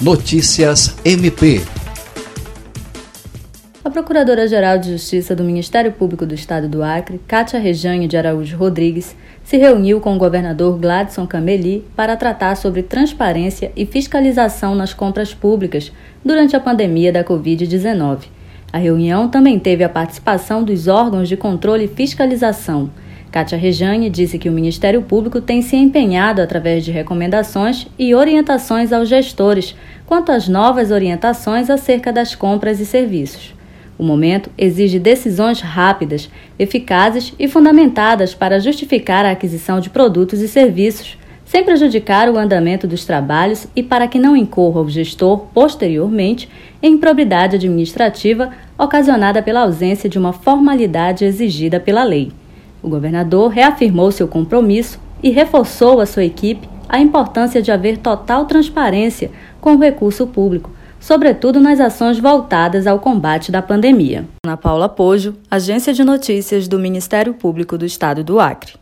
Notícias MP. A Procuradora-Geral de Justiça do Ministério Público do Estado do Acre, Cátia Rejane de Araújo Rodrigues, se reuniu com o governador Gladson Cameli para tratar sobre transparência e fiscalização nas compras públicas durante a pandemia da Covid-19. A reunião também teve a participação dos órgãos de controle e fiscalização. Kátia Rejane disse que o Ministério Público tem se empenhado através de recomendações e orientações aos gestores quanto às novas orientações acerca das compras e serviços. O momento exige decisões rápidas, eficazes e fundamentadas para justificar a aquisição de produtos e serviços, sem prejudicar o andamento dos trabalhos e para que não incorra o gestor, posteriormente, em improbidade administrativa ocasionada pela ausência de uma formalidade exigida pela lei. O governador reafirmou seu compromisso e reforçou a sua equipe a importância de haver total transparência com o recurso público, sobretudo nas ações voltadas ao combate da pandemia. Ana Paula Pojo, Agência de Notícias do Ministério Público do Estado do Acre.